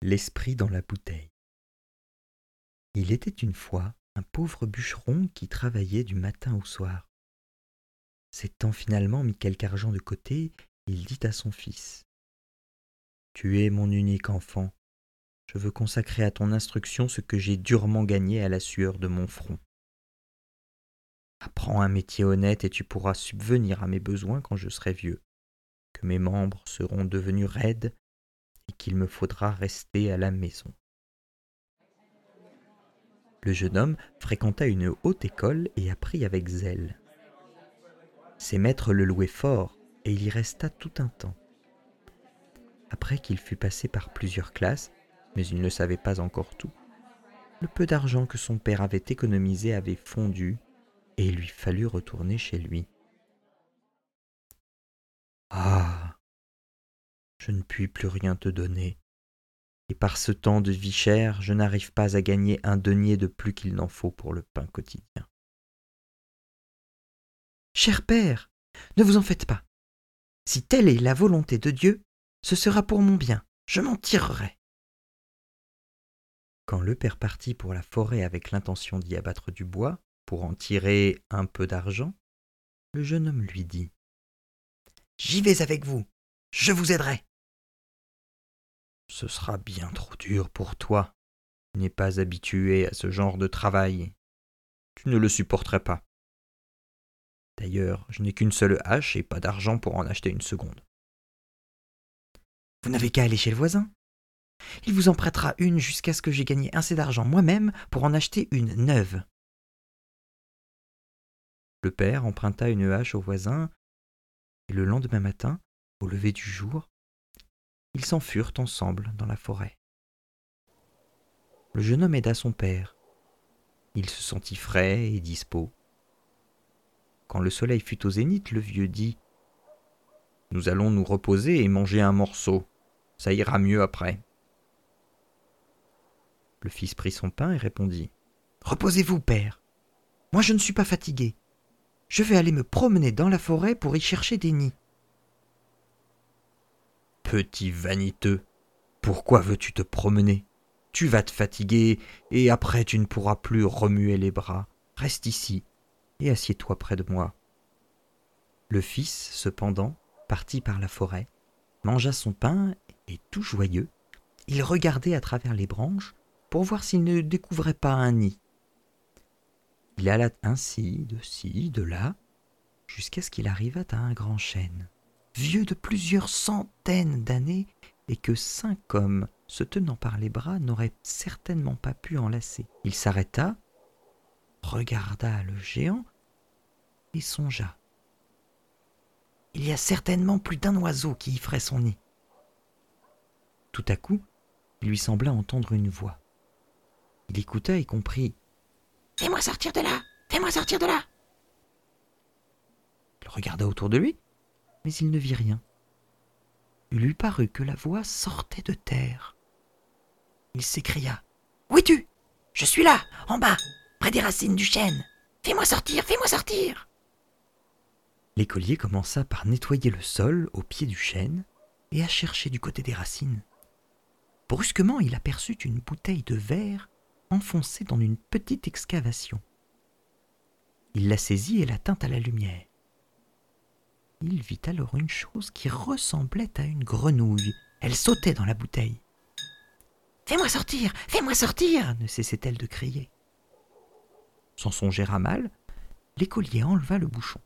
L'esprit dans la bouteille. Il était une fois un pauvre bûcheron qui travaillait du matin au soir. S'étant finalement mis quelque argent de côté, il dit à son fils Tu es mon unique enfant. Je veux consacrer à ton instruction ce que j'ai durement gagné à la sueur de mon front. Apprends un métier honnête et tu pourras subvenir à mes besoins quand je serai vieux, que mes membres seront devenus raides qu'il me faudra rester à la maison. Le jeune homme fréquenta une haute école et apprit avec zèle. Ses maîtres le louaient fort et il y resta tout un temps. Après qu'il fut passé par plusieurs classes, mais il ne savait pas encore tout, le peu d'argent que son père avait économisé avait fondu et il lui fallut retourner chez lui. Je ne puis plus rien te donner. Et par ce temps de vie chère, je n'arrive pas à gagner un denier de plus qu'il n'en faut pour le pain quotidien. Cher père, ne vous en faites pas. Si telle est la volonté de Dieu, ce sera pour mon bien, je m'en tirerai. Quand le père partit pour la forêt avec l'intention d'y abattre du bois, pour en tirer un peu d'argent, le jeune homme lui dit J'y vais avec vous, je vous aiderai. Ce sera bien trop dur pour toi. Tu n'es pas habitué à ce genre de travail. Tu ne le supporterais pas. D'ailleurs, je n'ai qu'une seule hache et pas d'argent pour en acheter une seconde. Vous n'avez qu'à aller chez le voisin. Il vous en prêtera une jusqu'à ce que j'ai gagné assez d'argent moi-même pour en acheter une neuve. Le père emprunta une hache au voisin, et le lendemain matin, au lever du jour, ils s'en furent ensemble dans la forêt. Le jeune homme aida son père. Il se sentit frais et dispos. Quand le soleil fut au zénith, le vieux dit Nous allons nous reposer et manger un morceau. Ça ira mieux après. Le fils prit son pain et répondit Reposez-vous, père. Moi je ne suis pas fatigué. Je vais aller me promener dans la forêt pour y chercher des nids. Petit vaniteux, pourquoi veux-tu te promener? Tu vas te fatiguer, et après tu ne pourras plus remuer les bras. Reste ici, et assieds-toi près de moi. Le fils, cependant, parti par la forêt, mangea son pain, et tout joyeux, il regardait à travers les branches pour voir s'il ne découvrait pas un nid. Il alla ainsi, de ci, de là, jusqu'à ce qu'il arrivât à un grand chêne, vieux de plusieurs centaines d'années, et que cinq hommes, se tenant par les bras, n'auraient certainement pas pu enlacer. Il s'arrêta, regarda le géant, et songea. Il y a certainement plus d'un oiseau qui y ferait son nid. Tout à coup, il lui sembla entendre une voix. Il écouta et comprit Fais-moi sortir de là Fais-moi sortir de là Il regarda autour de lui, mais il ne vit rien. Il lui parut que la voix sortait de terre. Il s'écria Où es-tu? Je suis là, en bas, près des racines du chêne. Fais-moi sortir, fais-moi sortir L'écolier commença par nettoyer le sol au pied du chêne et à chercher du côté des racines. Brusquement, il aperçut une bouteille de verre enfoncée dans une petite excavation. Il la saisit et la tint à la lumière. Il vit alors une chose qui ressemblait à une grenouille. Elle sautait dans la bouteille. Fais-moi sortir Fais-moi sortir ne cessait-elle de crier. Sans songer à mal, l'écolier enleva le bouchon.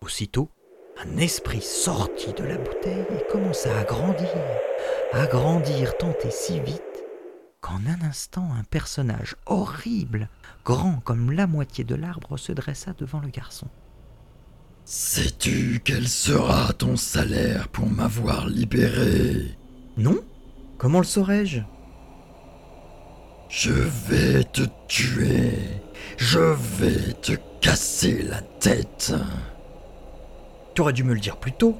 Aussitôt, un esprit sortit de la bouteille et commença à grandir, à grandir tant et si vite qu'en un instant un personnage horrible, grand comme la moitié de l'arbre, se dressa devant le garçon. Sais-tu quel sera ton salaire pour m'avoir libéré? Non Comment le saurais-je? Je vais te tuer. Je vais te casser la tête. Tu aurais dû me le dire plus tôt.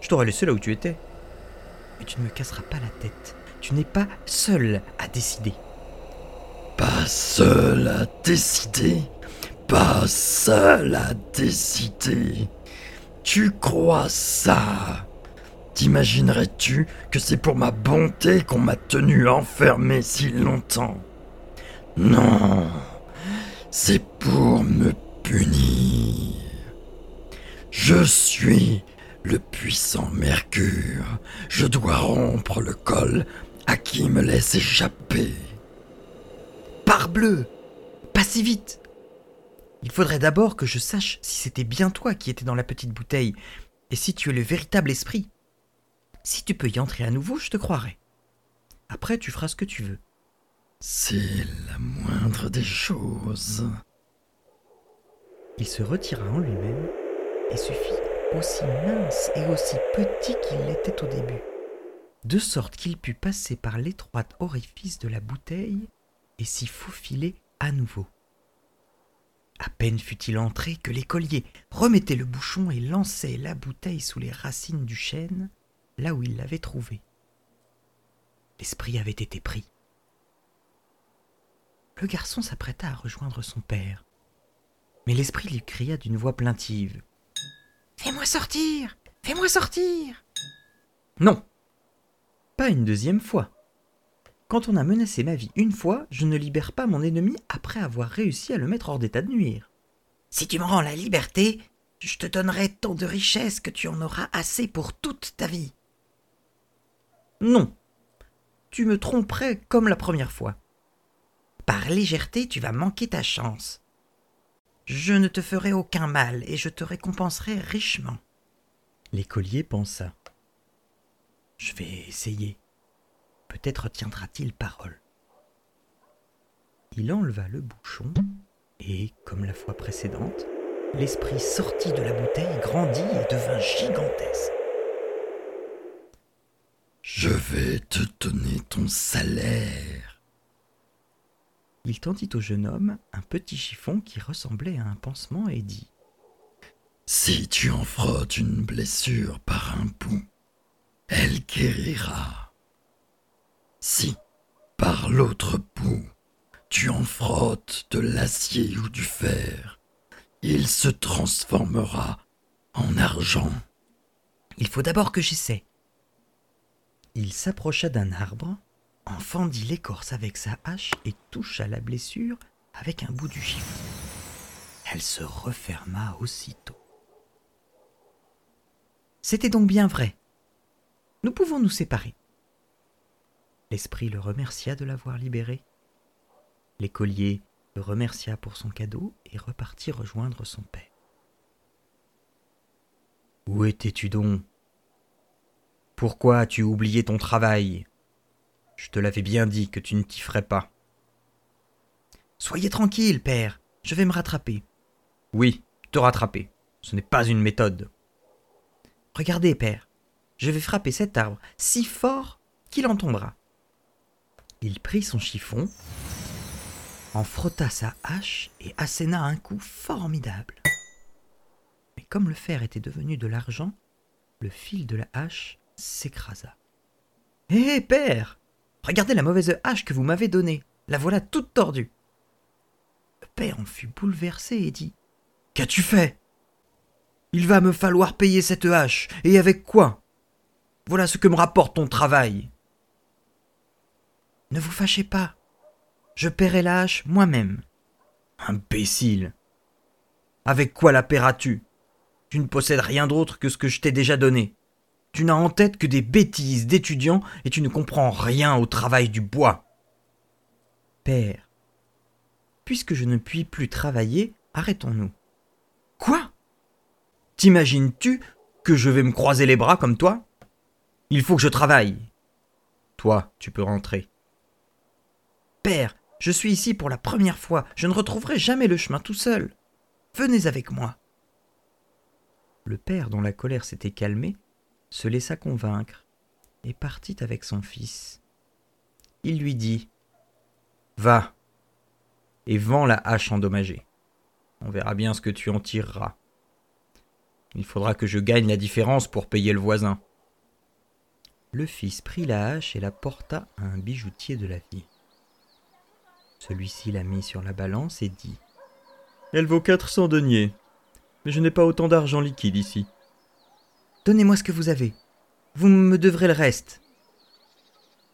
Je t'aurais laissé là où tu étais. Mais tu ne me casseras pas la tête. Tu n'es pas seul à décider. Pas seul à décider? Pas seul à décider Tu crois ça? T'imaginerais-tu que c'est pour ma bonté qu'on m'a tenu enfermé si longtemps? Non, c'est pour me punir. Je suis le puissant Mercure. Je dois rompre le col à qui me laisse échapper. Parbleu Pas si vite Il faudrait d'abord que je sache si c'était bien toi qui étais dans la petite bouteille, et si tu es le véritable esprit. Si tu peux y entrer à nouveau, je te croirai. Après, tu feras ce que tu veux. C'est la moindre des choses. Il se retira en lui-même et se fit aussi mince et aussi petit qu'il l'était au début, de sorte qu'il put passer par l'étroite orifice de la bouteille et s'y faufiler à nouveau. À peine fut-il entré que l'écolier remettait le bouchon et lançait la bouteille sous les racines du chêne, là où il l'avait trouvée. L'esprit avait été pris. Le garçon s'apprêta à rejoindre son père, mais l'esprit lui cria d'une voix plaintive. Fais-moi sortir Fais-moi sortir Non Pas une deuxième fois. Quand on a menacé ma vie une fois, je ne libère pas mon ennemi après avoir réussi à le mettre hors d'état de nuire. Si tu me rends la liberté, je te donnerai tant de richesses que tu en auras assez pour toute ta vie. Non. Tu me tromperais comme la première fois. Par légèreté, tu vas manquer ta chance. Je ne te ferai aucun mal et je te récompenserai richement. L'écolier pensa. Je vais essayer. Peut-être tiendra-t-il parole. Il enleva le bouchon et, comme la fois précédente, l'esprit sortit de la bouteille, grandit et devint gigantesque. Je vais te donner ton salaire. Il tendit au jeune homme un petit chiffon qui ressemblait à un pansement et dit Si tu en frottes une blessure par un bout, elle guérira. Si, par l'autre bout, tu en frottes de l'acier ou du fer, il se transformera en argent. Il faut d'abord que j'essaie. Il s'approcha d'un arbre, en fendit l'écorce avec sa hache et toucha la blessure avec un bout du chiffon. Elle se referma aussitôt. C'était donc bien vrai. Nous pouvons nous séparer. L'esprit le remercia de l'avoir libéré. L'écolier le remercia pour son cadeau et repartit rejoindre son père. Où étais-tu donc? Pourquoi as-tu oublié ton travail? Je te l'avais bien dit que tu ne t'y ferais pas. Soyez tranquille, père, je vais me rattraper. Oui, te rattraper. Ce n'est pas une méthode. Regardez, père, je vais frapper cet arbre si fort qu'il en tombera. Il prit son chiffon, en frotta sa hache et asséna un coup formidable. Mais comme le fer était devenu de l'argent, le fil de la hache s'écrasa. Hé, père Regardez la mauvaise hache que vous m'avez donnée. La voilà toute tordue. Le père en fut bouleversé et dit Qu'as-tu fait? Il va me falloir payer cette hache. Et avec quoi? Voilà ce que me rapporte ton travail. Ne vous fâchez pas. Je paierai la moi-même. Imbécile. Avec quoi la paieras-tu? Tu ne possèdes rien d'autre que ce que je t'ai déjà donné. Tu n'as en tête que des bêtises d'étudiants et tu ne comprends rien au travail du bois. Père, puisque je ne puis plus travailler, arrêtons-nous. Quoi? T'imagines-tu que je vais me croiser les bras comme toi? Il faut que je travaille. Toi, tu peux rentrer. Père, je suis ici pour la première fois, je ne retrouverai jamais le chemin tout seul. Venez avec moi. Le père, dont la colère s'était calmée, se laissa convaincre et partit avec son fils. Il lui dit Va et vends la hache endommagée. On verra bien ce que tu en tireras. Il faudra que je gagne la différence pour payer le voisin. Le fils prit la hache et la porta à un bijoutier de la ville. Celui-ci la mit sur la balance et dit Elle vaut quatre cents deniers, mais je n'ai pas autant d'argent liquide ici. Donnez-moi ce que vous avez. vous me devrez le reste.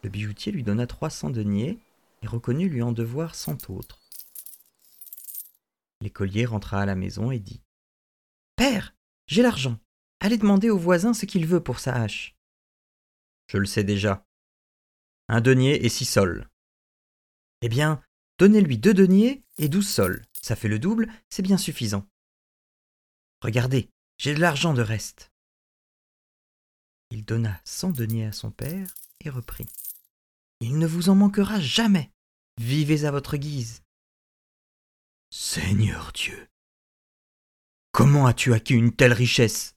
Le bijoutier lui donna trois cents deniers et reconnut lui en devoir cent autres. L'écolier rentra à la maison et dit Père, j'ai l'argent. Allez demander au voisin ce qu'il veut pour sa hache. Je le sais déjà. Un denier et six sols. Eh bien, donnez-lui deux deniers et douze sols. Ça fait le double, c'est bien suffisant. Regardez, j'ai de l'argent de reste. Il donna cent deniers à son père et reprit. Il ne vous en manquera jamais. Vivez à votre guise. Seigneur Dieu, comment as-tu acquis une telle richesse?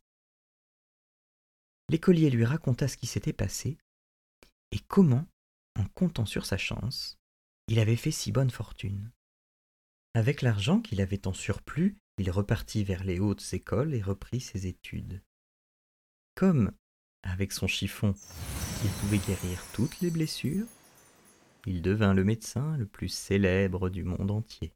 L'écolier lui raconta ce qui s'était passé et comment, en comptant sur sa chance, il avait fait si bonne fortune. Avec l'argent qu'il avait en surplus, il repartit vers les hautes écoles et reprit ses études. Comme, avec son chiffon, il pouvait guérir toutes les blessures, il devint le médecin le plus célèbre du monde entier.